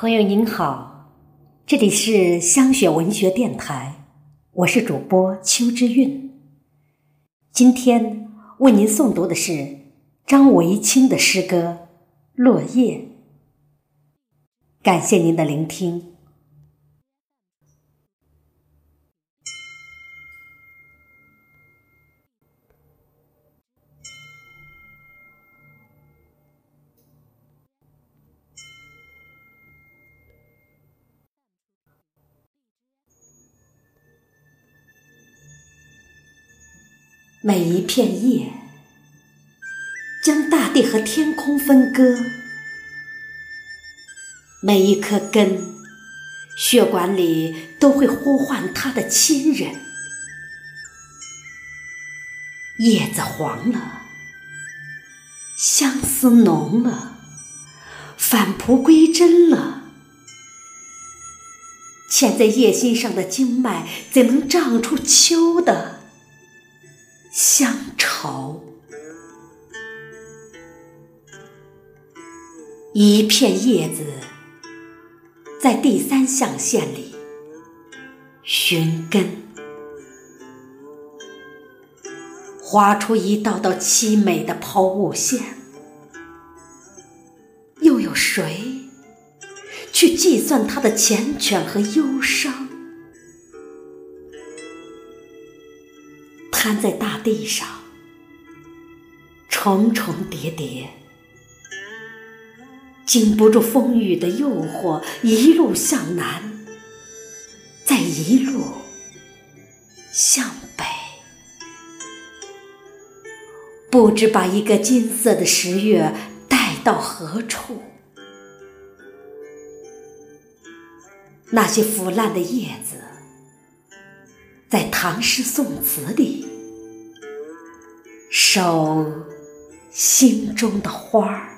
朋友您好，这里是香雪文学电台，我是主播邱之韵。今天为您诵读的是张维清的诗歌《落叶》，感谢您的聆听。每一片叶，将大地和天空分割；每一颗根，血管里都会呼唤它的亲人。叶子黄了，相思浓了，返璞归真了。嵌在叶心上的经脉，怎能长出秋的？乡愁，一片叶子在第三象限里寻根，划出一道道凄美的抛物线。又有谁去计算它的缱绻和忧伤？摊在大地上，重重叠叠，经不住风雨的诱惑，一路向南，再一路向北，不知把一个金色的十月带到何处。那些腐烂的叶子，在唐诗宋词里。守心中的花儿。